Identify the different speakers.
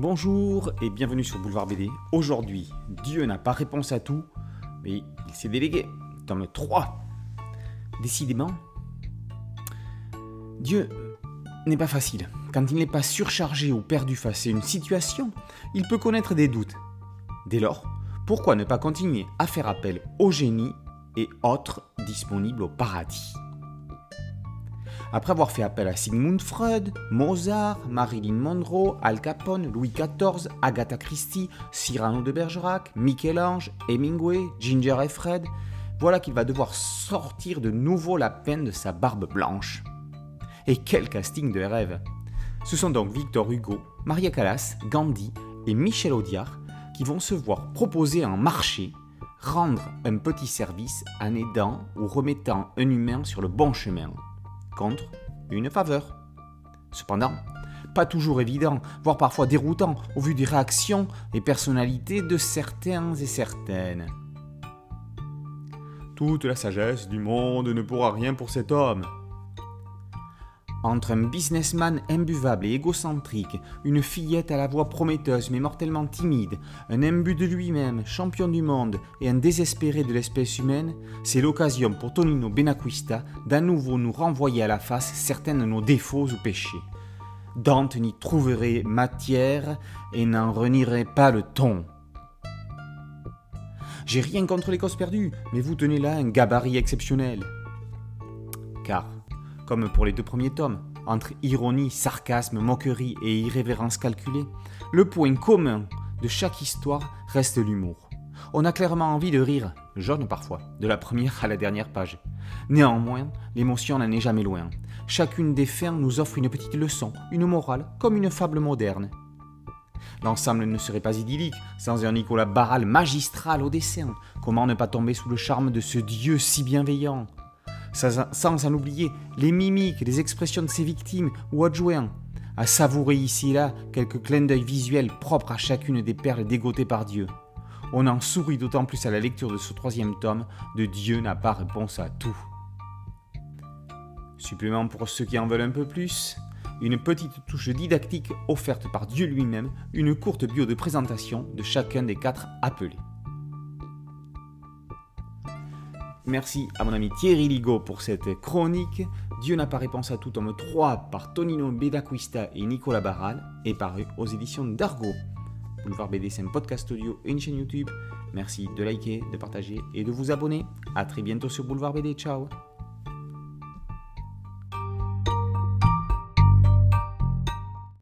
Speaker 1: Bonjour et bienvenue sur Boulevard BD. Aujourd'hui, Dieu n'a pas réponse à tout, mais il s'est délégué. Tome 3. Décidément, Dieu n'est pas facile. Quand il n'est pas surchargé ou perdu face à une situation, il peut connaître des doutes. Dès lors, pourquoi ne pas continuer à faire appel au génie et autres disponibles au paradis? Après avoir fait appel à Sigmund Freud, Mozart, Marilyn Monroe, Al Capone, Louis XIV, Agatha Christie, Cyrano de Bergerac, Michel-Ange, Hemingway, Ginger et Fred, voilà qu'il va devoir sortir de nouveau la peine de sa barbe blanche. Et quel casting de rêve Ce sont donc Victor Hugo, Maria Callas, Gandhi et Michel Audiard qui vont se voir proposer un marché, rendre un petit service en aidant ou remettant un humain sur le bon chemin contre une faveur. Cependant, pas toujours évident, voire parfois déroutant au vu des réactions et personnalités de certains et certaines. Toute la sagesse du monde ne pourra rien pour cet homme, entre un businessman imbuvable et égocentrique, une fillette à la voix prometteuse mais mortellement timide, un imbu de lui-même, champion du monde et un désespéré de l'espèce humaine, c'est l'occasion pour Tonino Benacquista d'à nouveau nous renvoyer à la face certains de nos défauts ou péchés. Dante n'y trouverait matière et n'en renierait pas le ton. J'ai rien contre les causes perdues, mais vous tenez là un gabarit exceptionnel. Car, comme pour les deux premiers tomes, entre ironie, sarcasme, moquerie et irrévérence calculée, le point commun de chaque histoire reste l'humour. On a clairement envie de rire, jaune parfois, de la première à la dernière page. Néanmoins, l'émotion n'en est jamais loin. Chacune des fins nous offre une petite leçon, une morale, comme une fable moderne. L'ensemble ne serait pas idyllique sans un Nicolas Barral magistral au dessin. Comment ne pas tomber sous le charme de ce Dieu si bienveillant? Sans en oublier les mimiques, les expressions de ses victimes ou adjoints, à savourer ici et là quelques clins d'œil visuels propres à chacune des perles dégotées par Dieu. On en sourit d'autant plus à la lecture de ce troisième tome de Dieu n'a pas réponse à tout. Supplément pour ceux qui en veulent un peu plus, une petite touche didactique offerte par Dieu lui-même, une courte bio de présentation de chacun des quatre appelés. Merci à mon ami Thierry Ligo pour cette chronique. Dieu n'a pas réponse à tout, tome 3 par Tonino Bedaquista et Nicolas Barral est paru aux éditions d'Argo. Boulevard BD, c'est un podcast audio et une chaîne YouTube. Merci de liker, de partager et de vous abonner. A très bientôt sur Boulevard BD. Ciao